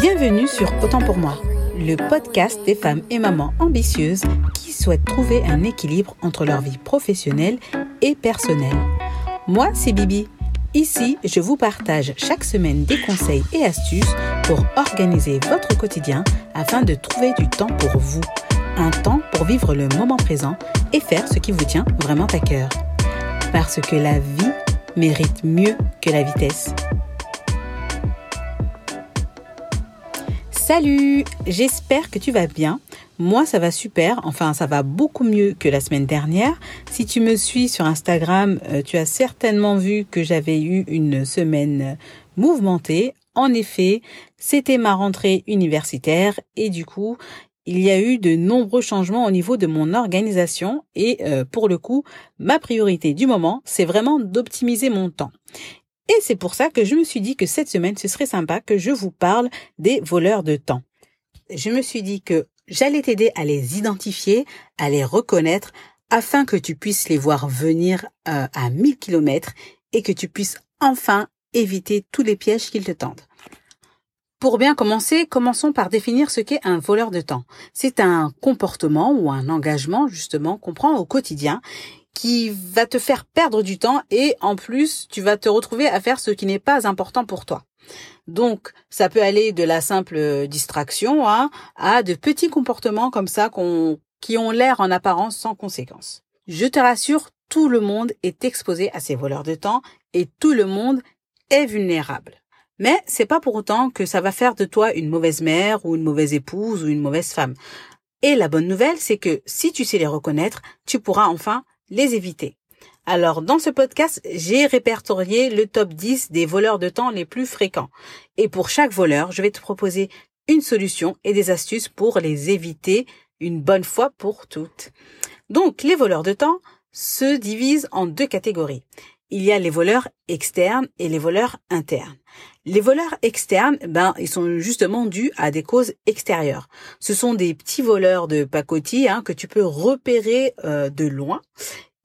Bienvenue sur Autant pour moi, le podcast des femmes et mamans ambitieuses qui souhaitent trouver un équilibre entre leur vie professionnelle et personnelle. Moi, c'est Bibi. Ici, je vous partage chaque semaine des conseils et astuces pour organiser votre quotidien afin de trouver du temps pour vous. Un temps pour vivre le moment présent et faire ce qui vous tient vraiment à cœur. Parce que la vie mérite mieux que la vitesse. Salut, j'espère que tu vas bien. Moi, ça va super. Enfin, ça va beaucoup mieux que la semaine dernière. Si tu me suis sur Instagram, euh, tu as certainement vu que j'avais eu une semaine mouvementée. En effet, c'était ma rentrée universitaire et du coup, il y a eu de nombreux changements au niveau de mon organisation et euh, pour le coup, ma priorité du moment, c'est vraiment d'optimiser mon temps. Et c'est pour ça que je me suis dit que cette semaine, ce serait sympa que je vous parle des voleurs de temps. Je me suis dit que j'allais t'aider à les identifier, à les reconnaître, afin que tu puisses les voir venir euh, à 1000 km et que tu puisses enfin éviter tous les pièges qu'ils te tendent. Pour bien commencer, commençons par définir ce qu'est un voleur de temps. C'est un comportement ou un engagement justement qu'on prend au quotidien qui va te faire perdre du temps et en plus tu vas te retrouver à faire ce qui n'est pas important pour toi. Donc ça peut aller de la simple distraction hein, à de petits comportements comme ça qu'on qui ont l'air en apparence sans conséquence. Je te rassure, tout le monde est exposé à ces voleurs de temps et tout le monde est vulnérable. Mais c'est pas pour autant que ça va faire de toi une mauvaise mère ou une mauvaise épouse ou une mauvaise femme. Et la bonne nouvelle, c'est que si tu sais les reconnaître, tu pourras enfin les éviter. Alors, dans ce podcast, j'ai répertorié le top 10 des voleurs de temps les plus fréquents. Et pour chaque voleur, je vais te proposer une solution et des astuces pour les éviter une bonne fois pour toutes. Donc, les voleurs de temps se divisent en deux catégories. Il y a les voleurs externes et les voleurs internes. Les voleurs externes, ben, ils sont justement dus à des causes extérieures. Ce sont des petits voleurs de pacotille hein, que tu peux repérer euh, de loin.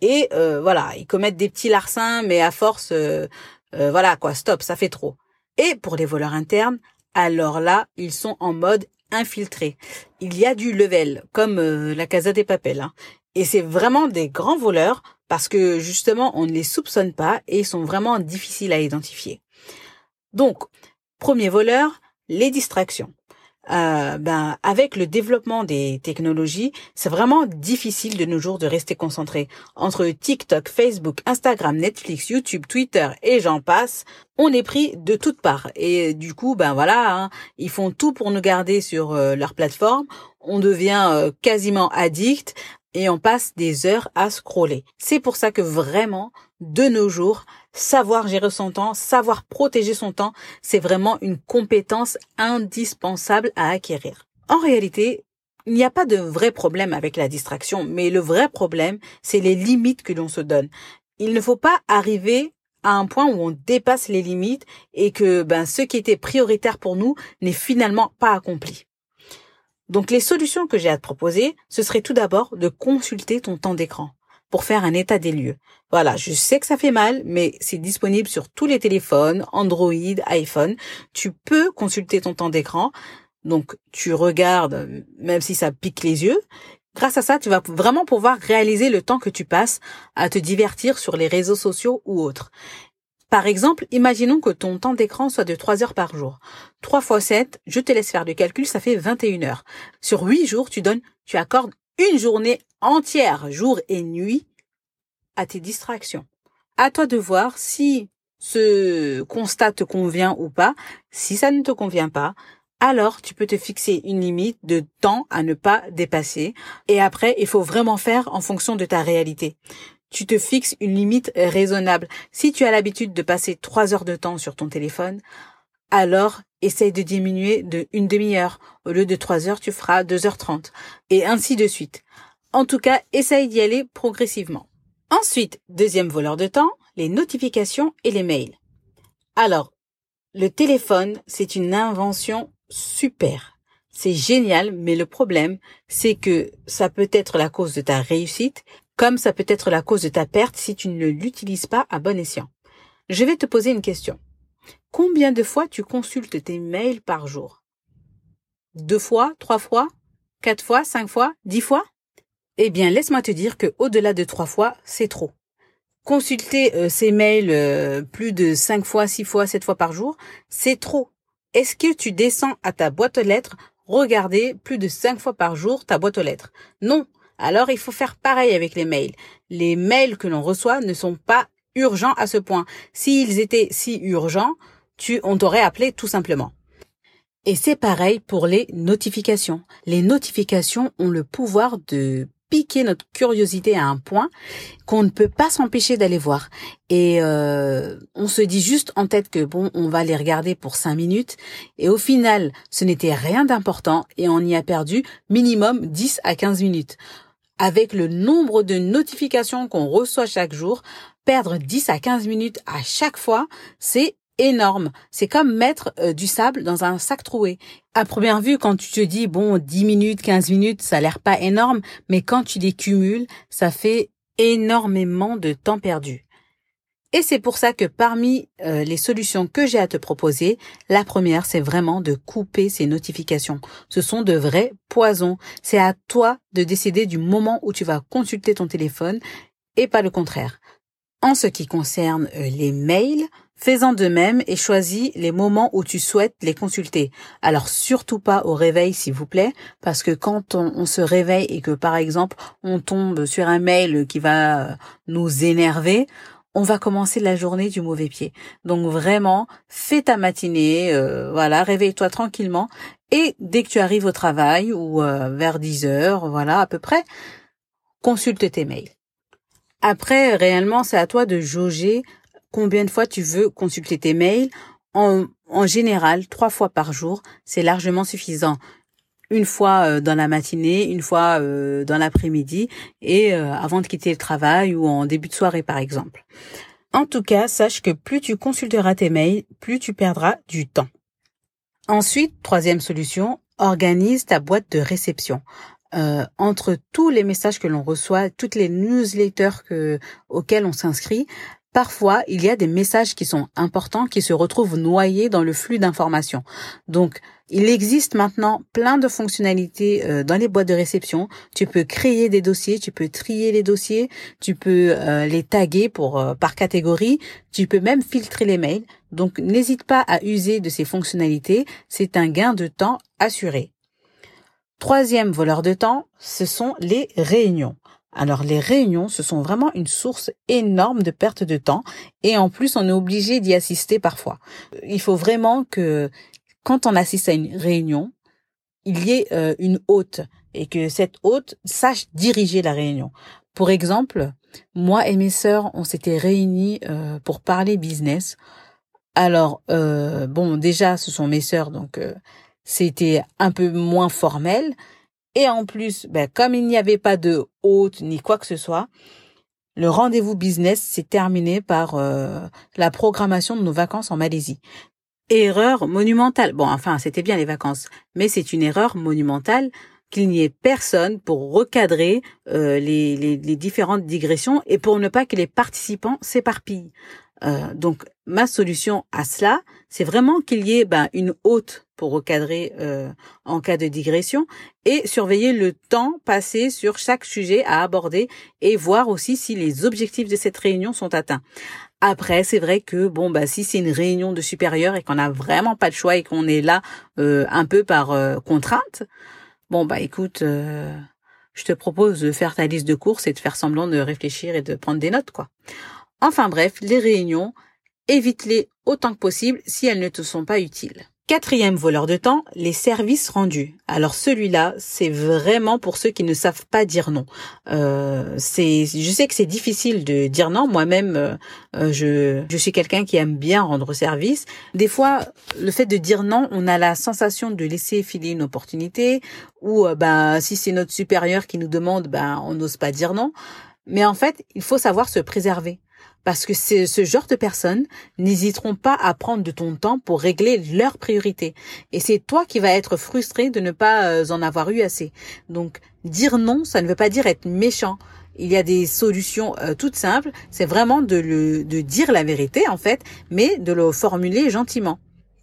Et euh, voilà, ils commettent des petits larcins, mais à force, euh, voilà quoi, stop, ça fait trop. Et pour les voleurs internes, alors là, ils sont en mode infiltré. Il y a du level, comme la Casa des Papels. Hein. Et c'est vraiment des grands voleurs parce que justement, on ne les soupçonne pas et ils sont vraiment difficiles à identifier. Donc, premier voleur, les distractions. Euh, ben, avec le développement des technologies, c'est vraiment difficile de nos jours de rester concentré. Entre TikTok, Facebook, Instagram, Netflix, YouTube, Twitter et j'en passe, on est pris de toutes parts. Et du coup, ben voilà, hein, ils font tout pour nous garder sur euh, leur plateforme. On devient euh, quasiment addict et on passe des heures à scroller. C'est pour ça que vraiment, de nos jours, savoir gérer son temps, savoir protéger son temps, c'est vraiment une compétence indispensable à acquérir. En réalité, il n'y a pas de vrai problème avec la distraction, mais le vrai problème, c'est les limites que l'on se donne. Il ne faut pas arriver à un point où on dépasse les limites et que ben ce qui était prioritaire pour nous n'est finalement pas accompli. Donc les solutions que j'ai à te proposer, ce serait tout d'abord de consulter ton temps d'écran pour faire un état des lieux. Voilà, je sais que ça fait mal, mais c'est disponible sur tous les téléphones, Android, iPhone. Tu peux consulter ton temps d'écran. Donc tu regardes, même si ça pique les yeux. Grâce à ça, tu vas vraiment pouvoir réaliser le temps que tu passes à te divertir sur les réseaux sociaux ou autres. Par exemple, imaginons que ton temps d'écran soit de 3 heures par jour. 3 fois 7, je te laisse faire le calcul, ça fait 21 heures. Sur 8 jours, tu donnes, tu accordes une journée entière, jour et nuit, à tes distractions. À toi de voir si ce constat te convient ou pas. Si ça ne te convient pas, alors tu peux te fixer une limite de temps à ne pas dépasser. Et après, il faut vraiment faire en fonction de ta réalité tu te fixes une limite raisonnable. Si tu as l'habitude de passer trois heures de temps sur ton téléphone, alors essaye de diminuer de une demi-heure. Au lieu de trois heures, tu feras deux heures trente. Et ainsi de suite. En tout cas, essaye d'y aller progressivement. Ensuite, deuxième voleur de temps, les notifications et les mails. Alors, le téléphone, c'est une invention super. C'est génial, mais le problème, c'est que ça peut être la cause de ta réussite, comme ça peut être la cause de ta perte si tu ne l'utilises pas à bon escient. Je vais te poser une question. Combien de fois tu consultes tes mails par jour? Deux fois, trois fois, quatre fois, cinq fois, dix fois? Eh bien, laisse-moi te dire que au-delà de trois fois, c'est trop. Consulter euh, ces mails euh, plus de cinq fois, six fois, sept fois par jour, c'est trop. Est-ce que tu descends à ta boîte aux lettres, regarder plus de cinq fois par jour ta boîte aux lettres? Non. Alors il faut faire pareil avec les mails. Les mails que l'on reçoit ne sont pas urgents à ce point. S'ils étaient si urgents, tu, on t'aurait appelé tout simplement. Et c'est pareil pour les notifications. Les notifications ont le pouvoir de piquer notre curiosité à un point qu'on ne peut pas s'empêcher d'aller voir. Et euh, on se dit juste en tête que bon, on va les regarder pour cinq minutes. Et au final, ce n'était rien d'important et on y a perdu minimum 10 à 15 minutes. Avec le nombre de notifications qu'on reçoit chaque jour, perdre 10 à 15 minutes à chaque fois, c'est énorme. C'est comme mettre euh, du sable dans un sac troué. À première vue, quand tu te dis, bon, 10 minutes, 15 minutes, ça a l'air pas énorme, mais quand tu les cumules, ça fait énormément de temps perdu. Et c'est pour ça que parmi euh, les solutions que j'ai à te proposer, la première, c'est vraiment de couper ces notifications. Ce sont de vrais poisons. C'est à toi de décider du moment où tu vas consulter ton téléphone et pas le contraire. En ce qui concerne euh, les mails, Fais-en de même et choisis les moments où tu souhaites les consulter. Alors surtout pas au réveil s'il vous plaît, parce que quand on, se réveille et que par exemple on tombe sur un mail qui va nous énerver, on va commencer la journée du mauvais pied. Donc vraiment, fais ta matinée, euh, voilà, réveille-toi tranquillement et dès que tu arrives au travail ou euh, vers 10 heures, voilà à peu près, consulte tes mails. Après, réellement, c'est à toi de jauger combien de fois tu veux consulter tes mails. En, en général, trois fois par jour, c'est largement suffisant. Une fois euh, dans la matinée, une fois euh, dans l'après-midi et euh, avant de quitter le travail ou en début de soirée par exemple. En tout cas, sache que plus tu consulteras tes mails, plus tu perdras du temps. Ensuite, troisième solution, organise ta boîte de réception. Entre tous les messages que l'on reçoit, toutes les newsletters que, auxquelles on s'inscrit, Parfois, il y a des messages qui sont importants qui se retrouvent noyés dans le flux d'informations. Donc, il existe maintenant plein de fonctionnalités euh, dans les boîtes de réception. Tu peux créer des dossiers, tu peux trier les dossiers, tu peux euh, les taguer pour euh, par catégorie, tu peux même filtrer les mails. Donc, n'hésite pas à user de ces fonctionnalités, c'est un gain de temps assuré. Troisième voleur de temps, ce sont les réunions. Alors les réunions, ce sont vraiment une source énorme de perte de temps et en plus on est obligé d'y assister parfois. Il faut vraiment que quand on assiste à une réunion, il y ait euh, une hôte et que cette hôte sache diriger la réunion. Pour exemple, moi et mes sœurs, on s'était réunis euh, pour parler business. Alors euh, bon, déjà ce sont mes sœurs donc c'était un peu moins formel, et en plus, ben, comme il n'y avait pas de hôte ni quoi que ce soit, le rendez-vous business s'est terminé par la programmation de nos vacances en Malaisie. Erreur monumentale. Bon, enfin, c'était bien les vacances, mais c'est une erreur monumentale qu'il n'y ait personne pour recadrer euh, les, les, les, différentes digressions et pour ne pas que les participants s'éparpillent. Euh, donc, ma solution à cela, c'est vraiment qu'il y ait ben, une hôte pour recadrer euh, en cas de digression et surveiller le temps passé sur chaque sujet à aborder et voir aussi si les objectifs de cette réunion sont atteints. Après, c'est vrai que bon bah si c'est une réunion de supérieurs et qu'on n'a vraiment pas de choix et qu'on est là euh, un peu par euh, contrainte, bon bah écoute, je te propose de faire ta liste de courses et de faire semblant de réfléchir et de prendre des notes quoi. Enfin bref, les réunions, évite-les autant que possible si elles ne te sont pas utiles. Quatrième voleur de temps, les services rendus. Alors celui-là, c'est vraiment pour ceux qui ne savent pas dire non. Euh, c'est, je sais que c'est difficile de dire non. Moi-même, euh, euh, je, je suis quelqu'un qui aime bien rendre service. Des fois, le fait de dire non, on a la sensation de laisser filer une opportunité, ou ben si c'est notre supérieur qui nous demande, ben on n'ose pas dire non. Mais en fait, il faut savoir se préserver parce que ce genre de personnes n'hésiteront pas à prendre de ton temps pour régler leurs priorités. Et c'est toi qui vas être frustré de ne pas euh, en avoir eu assez. Donc, dire non, ça ne veut pas dire être méchant. il y a des solutions euh, toutes simples. C'est vraiment de, le, de dire la vérité en fait, mais de le formuler gentiment.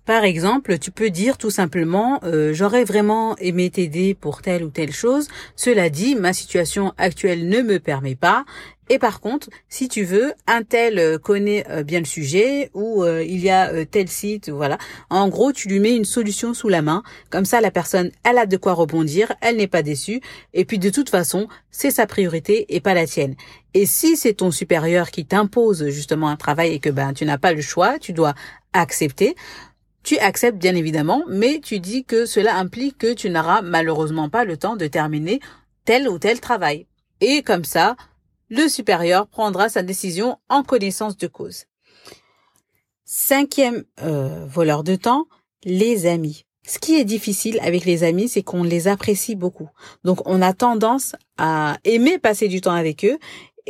Par exemple, tu peux dire tout simplement euh, j'aurais vraiment aimé t'aider pour telle ou telle chose. Cela dit, ma situation actuelle ne me permet pas. Et par contre, si tu veux, un tel euh, connaît euh, bien le sujet ou il y a tel site, voilà. En gros, tu lui mets une solution sous la main. Comme ça, la personne, elle a de quoi rebondir, elle n'est pas déçue. Et puis de toute façon, c'est sa priorité et pas la tienne. Et si c'est ton supérieur qui t'impose justement un travail et que ben tu n'as pas le choix, tu dois accepter. Tu acceptes bien évidemment, mais tu dis que cela implique que tu n'auras malheureusement pas le temps de terminer tel ou tel travail. Et comme ça, le supérieur prendra sa décision en connaissance de cause. Cinquième euh, voleur de temps, les amis. Ce qui est difficile avec les amis, c'est qu'on les apprécie beaucoup. Donc on a tendance à aimer passer du temps avec eux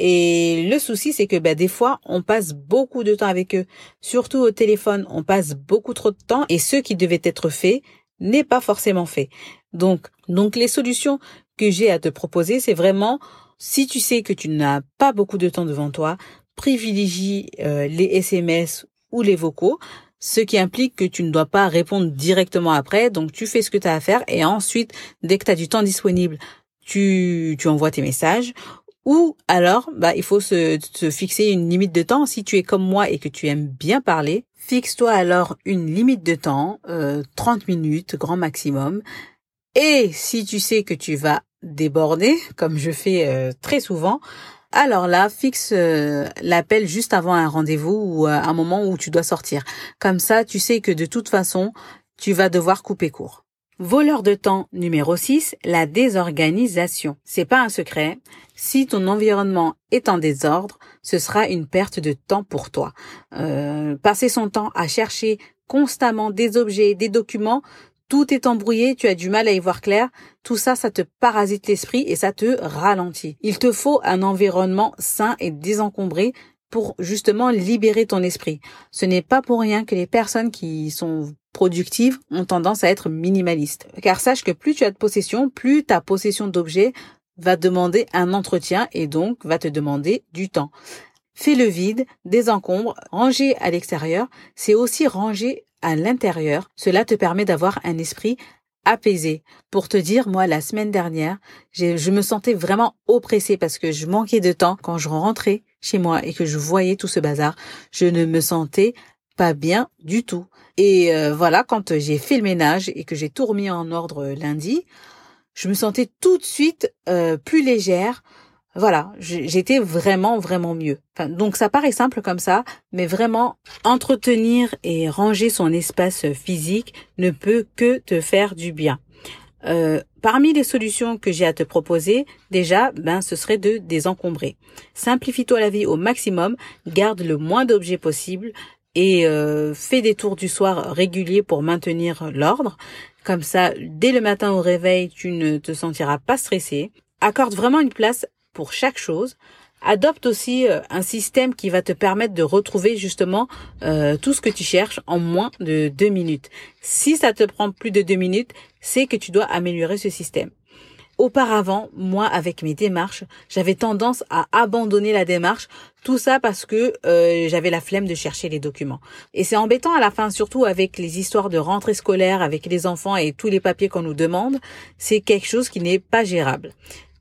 et le souci, c'est que ben, des fois, on passe beaucoup de temps avec eux. Surtout au téléphone, on passe beaucoup trop de temps et ce qui devait être fait n'est pas forcément fait. Donc, donc les solutions que j'ai à te proposer, c'est vraiment, si tu sais que tu n'as pas beaucoup de temps devant toi, privilégie euh, les SMS ou les vocaux ce qui implique que tu ne dois pas répondre directement après. Donc tu fais ce que tu as à faire et ensuite, dès que tu as du temps disponible, tu, tu envoies tes messages ou alors, bah, il faut se, fixer une limite de temps. Si tu es comme moi et que tu aimes bien parler, fixe-toi alors une limite de temps, 30 euh, minutes, grand maximum. Et si tu sais que tu vas déborder, comme je fais euh, très souvent, alors là, fixe euh, l'appel juste avant un rendez-vous ou un moment où tu dois sortir. Comme ça, tu sais que de toute façon, tu vas devoir couper court. Voleur de temps numéro 6, la désorganisation. C'est pas un secret. Si ton environnement est en désordre, ce sera une perte de temps pour toi. Euh, passer son temps à chercher constamment des objets, des documents, tout est embrouillé, tu as du mal à y voir clair, tout ça, ça te parasite l'esprit et ça te ralentit. Il te faut un environnement sain et désencombré pour justement libérer ton esprit. Ce n'est pas pour rien que les personnes qui sont productives ont tendance à être minimalistes. Car sache que plus tu as de possession, plus ta possession d'objets va demander un entretien et donc va te demander du temps. Fais le vide, désencombre, ranger à l'extérieur, c'est aussi ranger à l'intérieur. Cela te permet d'avoir un esprit apaisé. Pour te dire, moi, la semaine dernière, je me sentais vraiment oppressée parce que je manquais de temps quand je rentrais chez moi et que je voyais tout ce bazar. Je ne me sentais pas bien du tout. Et euh, voilà, quand j'ai fait le ménage et que j'ai tout remis en ordre lundi, je me sentais tout de suite euh, plus légère. Voilà, j'étais vraiment, vraiment mieux. donc ça paraît simple comme ça, mais vraiment entretenir et ranger son espace physique ne peut que te faire du bien. Euh, parmi les solutions que j'ai à te proposer, déjà, ben, ce serait de désencombrer. Simplifie-toi la vie au maximum, garde le moins d'objets possible et euh, fais des tours du soir réguliers pour maintenir l'ordre. Comme ça, dès le matin au réveil, tu ne te sentiras pas stressé. Accorde vraiment une place pour chaque chose. Adopte aussi euh, un système qui va te permettre de retrouver justement euh, tout ce que tu cherches en moins de deux minutes. Si ça te prend plus de deux minutes, c'est que tu dois améliorer ce système. Auparavant, moi, avec mes démarches, j'avais tendance à abandonner la démarche, tout ça parce que euh, j'avais la flemme de chercher les documents. Et c'est embêtant à la fin, surtout avec les histoires de rentrée scolaire, avec les enfants et tous les papiers qu'on nous demande, c'est quelque chose qui n'est pas gérable.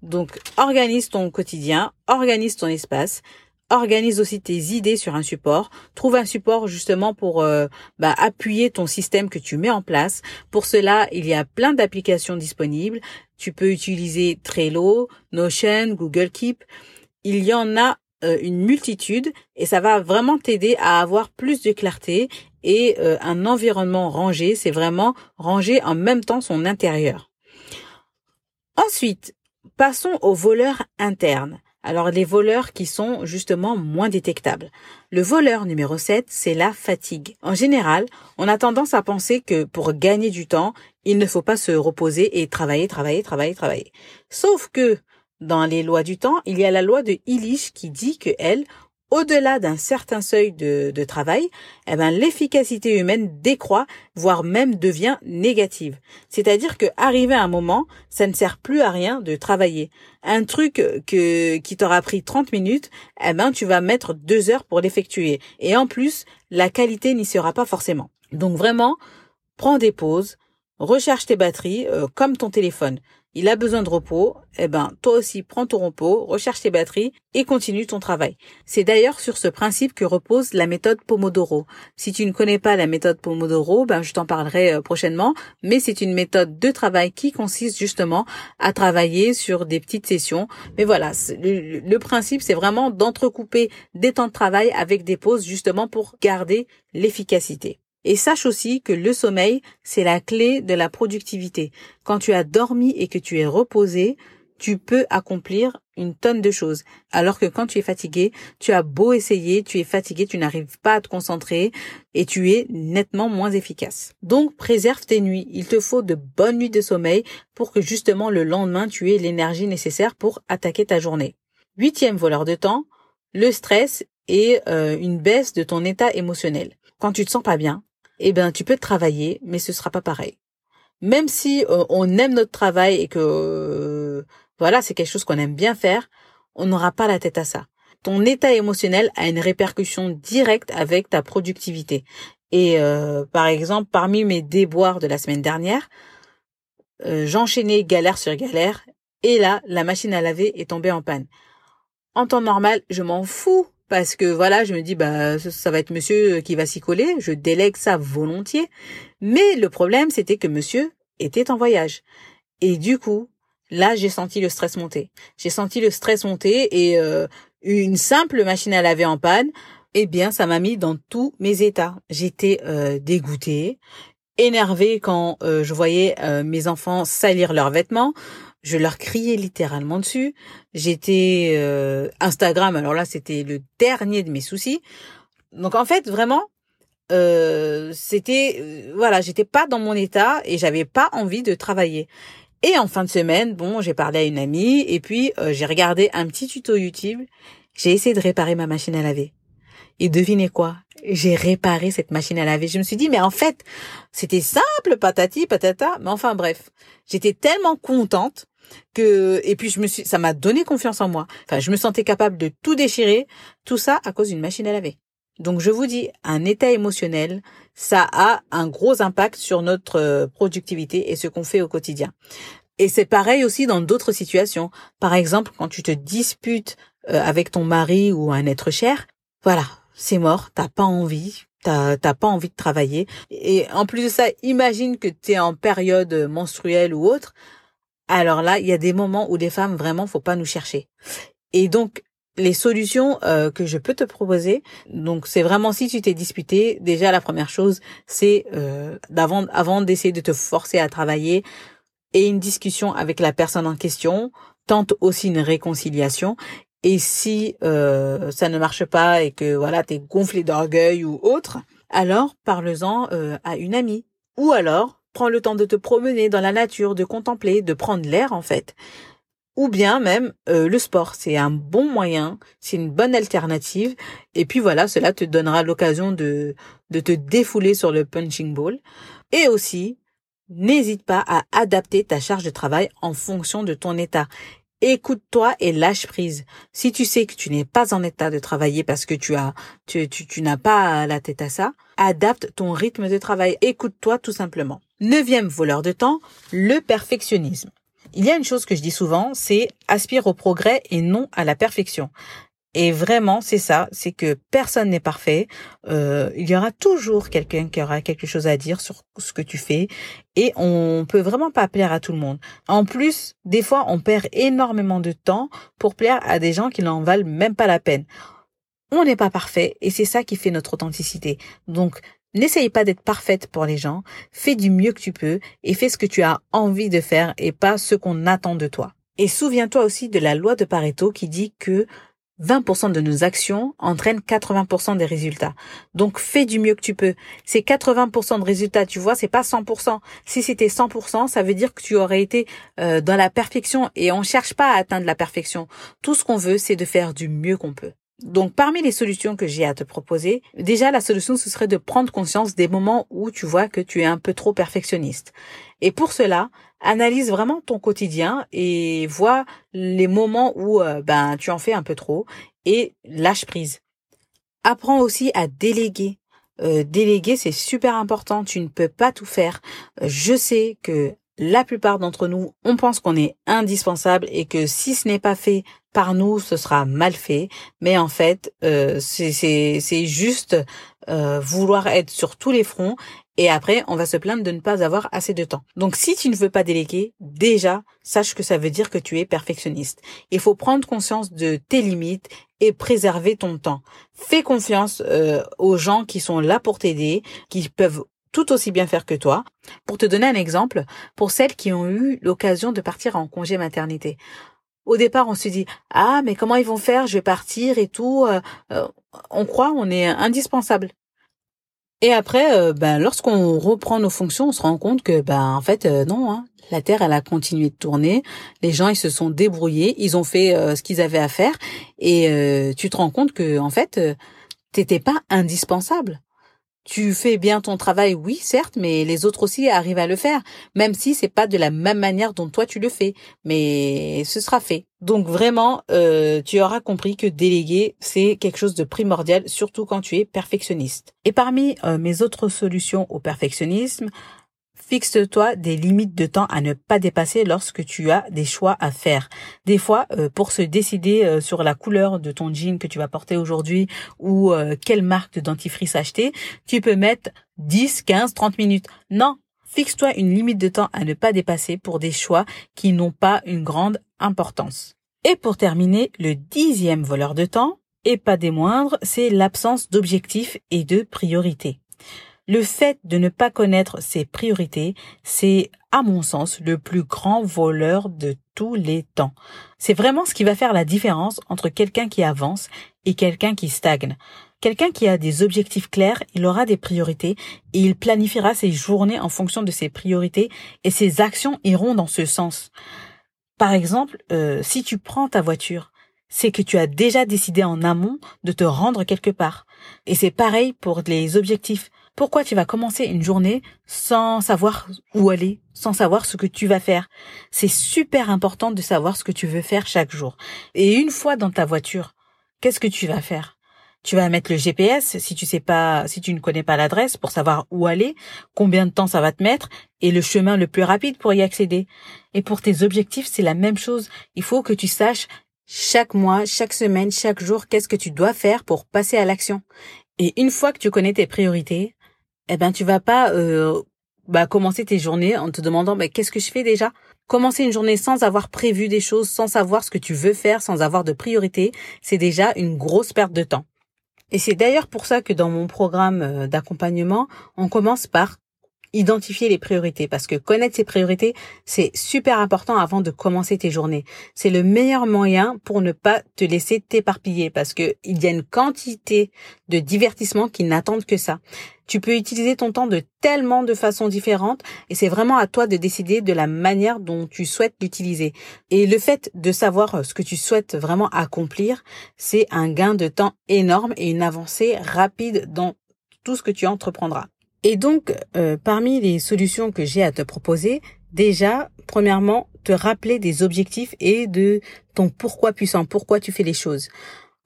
Donc, organise ton quotidien, organise ton espace, organise aussi tes idées sur un support. Trouve un support justement pour euh, bah, appuyer ton système que tu mets en place. Pour cela, il y a plein d'applications disponibles. Tu peux utiliser Trello, Notion, Google Keep. Il y en a euh, une multitude et ça va vraiment t'aider à avoir plus de clarté et euh, un environnement rangé. C'est vraiment ranger en même temps son intérieur. Ensuite, passons aux voleurs internes. Alors les voleurs qui sont justement moins détectables. Le voleur numéro 7, c'est la fatigue. En général, on a tendance à penser que pour gagner du temps, il ne faut pas se reposer et travailler, travailler, travailler, travailler. Sauf que dans les lois du temps, il y a la loi de Illich qui dit que elle, au-delà d'un certain seuil de, travail, eh ben, l'efficacité humaine décroît, voire même devient négative. C'est-à-dire que arrivé à un moment, ça ne sert plus à rien de travailler. Un truc que, qui t'aura pris 30 minutes, eh ben, tu vas mettre deux heures pour l'effectuer. Et en plus, la qualité n'y sera pas forcément. Donc vraiment, prends des pauses, recharge tes batteries euh, comme ton téléphone il a besoin de repos, eh ben, toi aussi prends ton repos, recherche tes batteries et continue ton travail. C'est d'ailleurs sur ce principe que repose la méthode Pomodoro. Si tu ne connais pas la méthode Pomodoro, ben, je t'en parlerai euh, prochainement, mais c'est une méthode de travail qui consiste justement à travailler sur des petites sessions. Mais voilà, le, le principe, c'est vraiment d'entrecouper des temps de travail avec des pauses justement pour garder l'efficacité. Et sache aussi que le sommeil, c'est la clé de la productivité. Quand tu as dormi et que tu es reposé, tu peux accomplir une tonne de choses. Alors que quand tu es fatigué, tu as beau essayer, tu es fatigué, tu n'arrives pas à te concentrer et tu es nettement moins efficace. Donc préserve tes nuits. Il te faut de bonnes nuits de sommeil pour que justement le lendemain tu aies l'énergie nécessaire pour attaquer ta journée. Huitième voleur de temps, le stress et euh, une baisse de ton état émotionnel. Quand tu te sens pas bien, eh ben tu peux travailler, mais ce sera pas pareil. Même si euh, on aime notre travail et que euh, voilà, c'est quelque chose qu'on aime bien faire, on n'aura pas la tête à ça. Ton état émotionnel a une répercussion directe avec ta productivité. Et euh, par exemple, parmi mes déboires de la semaine dernière, j'enchaînais galère sur galère et là, la machine à laver est tombée en panne. En temps normal, je m'en fous parce que voilà, je me dis bah ça, va être monsieur qui va s'y coller, je délègue ça volontiers. Mais le problème c'était que monsieur était en voyage. Et du coup, là j'ai senti le stress monter. J'ai senti le stress monter et euh, une simple machine à laver en panne, eh bien ça m'a mis dans tous mes états. J'étais euh, dégoûtée, énervée quand euh, je voyais mes enfants salir leurs vêtements. Je leur criais littéralement dessus. J'étais euh, Instagram, alors là c'était le dernier de mes soucis. Donc en fait vraiment, euh, c'était euh, voilà, j'étais pas dans mon état et j'avais pas envie de travailler. Et en fin de semaine, bon, j'ai parlé à une amie et puis j'ai regardé un petit tuto YouTube. J'ai essayé de réparer ma machine à laver. Et devinez quoi? J'ai réparé cette machine à laver. Je me suis dit, mais en fait, c'était simple, patati, patata. Mais enfin bref, j'étais tellement contente que et puis je me suis, ça m'a donné confiance en moi. Enfin, je me sentais capable de tout déchirer. Tout ça à cause d'une machine à laver. Donc je vous dis, un état émotionnel, ça a un gros impact sur notre euh, productivité et ce qu'on fait au quotidien. Et c'est pareil aussi dans d'autres situations. Par exemple, quand tu te disputes euh, avec ton mari ou un être cher, voilà, c'est mort, t'as pas envie, t'as pas envie de travailler. Et en plus de ça, imagine que tu es en période menstruelle ou autre. Alors là, il y a des moments où les femmes vraiment faut pas nous chercher. Et donc les solutions euh, que je peux te proposer, donc c'est vraiment si tu t'es disputé, déjà la première chose, c'est euh, d'avant avant d'essayer de te forcer à travailler et une discussion avec la personne en question, tente aussi une réconciliation et si euh, ça ne marche pas et que voilà, t'es gonflé d'orgueil ou autre, alors parle-en euh, à une amie. Ou alors, prends le temps de te promener dans la nature, de contempler, de prendre l'air en fait. Ou bien même euh, le sport, c'est un bon moyen, c'est une bonne alternative. Et puis voilà, cela te donnera l'occasion de, de te défouler sur le punching ball. Et aussi, n'hésite pas à adapter ta charge de travail en fonction de ton état. Écoute-toi et lâche prise. Si tu sais que tu n'es pas en état de travailler parce que tu as, tu, tu, tu n'as pas la tête à ça, adapte ton rythme de travail. Écoute-toi tout simplement. Neuvième voleur de temps, le perfectionnisme. Il y a une chose que je dis souvent, c'est aspire au progrès et non à la perfection. Et vraiment, c'est ça, c'est que personne n'est parfait. Euh, il y aura toujours quelqu'un qui aura quelque chose à dire sur ce que tu fais, et on peut vraiment pas plaire à tout le monde. En plus, des fois, on perd énormément de temps pour plaire à des gens qui n'en valent même pas la peine. On n'est pas parfait, et c'est ça qui fait notre authenticité. Donc, N'essaye pas d'être parfaite pour les gens, fais du mieux que tu peux et fais ce que tu as envie de faire et pas ce qu'on attend de toi. Et souviens-toi aussi de la loi de Pareto qui dit que 20% de nos actions entraînent 80% des résultats. Donc fais du mieux que tu peux. C'est 80% de résultats, tu vois, c'est pas 100%. Si c'était 100%, ça veut dire que tu aurais été euh, dans la perfection et on cherche pas à atteindre la perfection. Tout ce qu'on veut, c'est de faire du mieux qu'on peut. Donc, parmi les solutions que j'ai à te proposer, déjà, la solution, ce serait de prendre conscience des moments où tu vois que tu es un peu trop perfectionniste. Et pour cela, analyse vraiment ton quotidien et vois les moments où euh, ben tu en fais un peu trop et lâche prise. Apprends aussi à déléguer. Euh, déléguer, c'est super important. Tu ne peux pas tout faire. Je sais que la plupart d'entre nous, on pense qu'on est indispensable et que si ce n'est pas fait par nous, ce sera mal fait. Mais en fait, euh, c'est juste vouloir être sur tous les fronts et après, on va se plaindre de ne pas avoir assez de temps. Donc si tu ne veux pas déléguer, déjà, sache que ça veut dire que tu es perfectionniste. Il faut prendre conscience de tes limites et préserver ton temps. Fais confiance euh, aux gens qui sont là pour t'aider, qui peuvent tout aussi bien faire que toi. Pour te donner un exemple, pour celles qui ont eu l'occasion de partir en congé maternité. Au départ, on se dit ah mais comment ils vont faire? Je vais partir et tout. Euh, euh, on croit on est indispensable. Et après, euh, ben lorsqu'on reprend nos fonctions, on se rend compte que ben en fait non, hein, la Terre elle a continué de tourner. Les gens ils se sont débrouillés, ils ont fait ce qu'ils avaient à faire. Et tu te rends compte que en fait t'étais pas indispensable tu fais bien ton travail, oui, certes, mais les autres aussi arrivent à le faire, même si c'est pas de la même manière dont toi tu le fais, mais ce sera fait. Donc vraiment, euh, tu auras compris que déléguer, c'est quelque chose de primordial, surtout quand tu es perfectionniste. Et parmi euh, mes autres solutions au perfectionnisme, Fixe-toi des limites de temps à ne pas dépasser lorsque tu as des choix à faire. Des fois, euh, pour se décider euh, sur la couleur de ton jean que tu vas porter aujourd'hui ou euh, quelle marque de dentifrice acheter, tu peux mettre 10, 15, 30 minutes. Non, fixe-toi une limite de temps à ne pas dépasser pour des choix qui n'ont pas une grande importance. Et pour terminer, le dixième voleur de temps, et pas des moindres, c'est l'absence d'objectifs et de priorités. Le fait de ne pas connaître ses priorités, c'est, à mon sens, le plus grand voleur de tous les temps. C'est vraiment ce qui va faire la différence entre quelqu'un qui avance et quelqu'un qui stagne. Quelqu'un qui a des objectifs clairs, il aura des priorités et il planifiera ses journées en fonction de ses priorités et ses actions iront dans ce sens. Par exemple, euh, si tu prends ta voiture, c'est que tu as déjà décidé en amont de te rendre quelque part. Et c'est pareil pour les objectifs. Pourquoi tu vas commencer une journée sans savoir où aller, sans savoir ce que tu vas faire? C'est super important de savoir ce que tu veux faire chaque jour. Et une fois dans ta voiture, qu'est-ce que tu vas faire? Tu vas mettre le GPS si tu sais pas, si tu ne connais pas l'adresse pour savoir où aller, combien de temps ça va te mettre et le chemin le plus rapide pour y accéder. Et pour tes objectifs, c'est la même chose. Il faut que tu saches chaque mois, chaque semaine, chaque jour, qu'est-ce que tu dois faire pour passer à l'action. Et une fois que tu connais tes priorités, eh ben tu vas pas euh, bah, commencer tes journées en te demandant mais qu'est-ce que je fais déjà? Commencer une journée sans avoir prévu des choses, sans savoir ce que tu veux faire, sans avoir de priorité, c'est déjà une grosse perte de temps. Et c'est d'ailleurs pour ça que dans mon programme euh, d'accompagnement, on commence par identifier les priorités parce que connaître ses priorités, c'est super important avant de commencer tes journées. C'est le meilleur moyen pour ne pas te laisser t'éparpiller parce que il y a une quantité de divertissements qui n'attendent que ça. Tu peux utiliser ton temps de tellement de façons différentes et c'est vraiment à toi de décider de la manière dont tu souhaites l'utiliser. Et le fait de savoir ce que tu souhaites vraiment accomplir, c'est un gain de temps énorme et une avancée rapide dans tout ce que tu entreprendras. Et donc, euh, parmi les solutions que j'ai à te proposer, déjà, premièrement, te rappeler des objectifs et de ton pourquoi puissant, pourquoi tu fais les choses.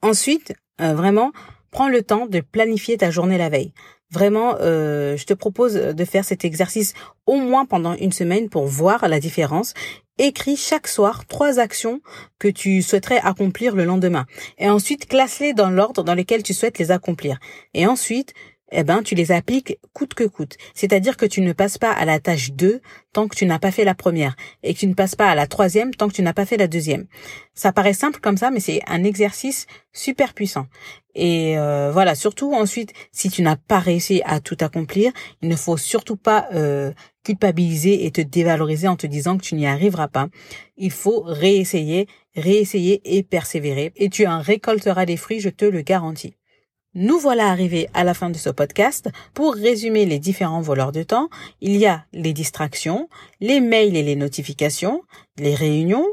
Ensuite, euh, vraiment, prends le temps de planifier ta journée la veille. Vraiment, euh, je te propose de faire cet exercice au moins pendant une semaine pour voir la différence. Écris chaque soir trois actions que tu souhaiterais accomplir le lendemain. Et ensuite, classe-les dans l'ordre dans lequel tu souhaites les accomplir. Et ensuite, eh ben, tu les appliques coûte que coûte. C'est-à-dire que tu ne passes pas à la tâche 2 tant que tu n'as pas fait la première et que tu ne passes pas à la troisième tant que tu n'as pas fait la deuxième. Ça paraît simple comme ça, mais c'est un exercice super puissant. Et euh, voilà, surtout ensuite, si tu n'as pas réussi à tout accomplir, il ne faut surtout pas euh, culpabiliser et te dévaloriser en te disant que tu n'y arriveras pas. Il faut réessayer, réessayer et persévérer. Et tu en récolteras les fruits, je te le garantis. Nous voilà arrivés à la fin de ce podcast. Pour résumer les différents voleurs de temps, il y a les distractions, les mails et les notifications, les réunions,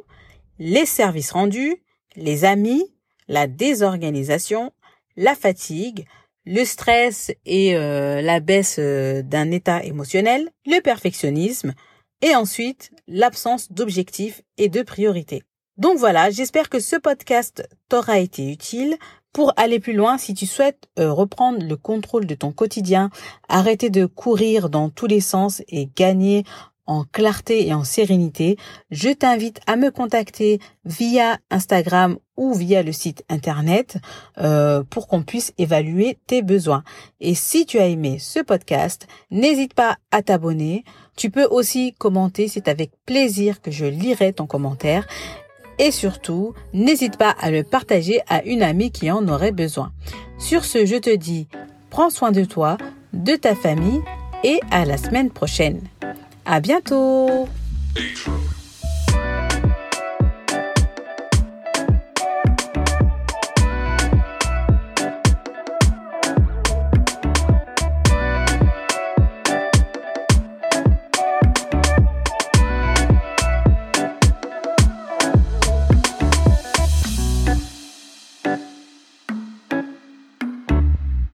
les services rendus, les amis, la désorganisation, la fatigue, le stress et euh, la baisse euh, d'un état émotionnel, le perfectionnisme et ensuite l'absence d'objectifs et de priorités. Donc voilà, j'espère que ce podcast t'aura été utile. Pour aller plus loin, si tu souhaites euh, reprendre le contrôle de ton quotidien, arrêter de courir dans tous les sens et gagner en clarté et en sérénité, je t'invite à me contacter via Instagram ou via le site internet euh, pour qu'on puisse évaluer tes besoins. Et si tu as aimé ce podcast, n'hésite pas à t'abonner. Tu peux aussi commenter, c'est avec plaisir que je lirai ton commentaire. Et surtout, n'hésite pas à le partager à une amie qui en aurait besoin. Sur ce, je te dis, prends soin de toi, de ta famille et à la semaine prochaine. À bientôt!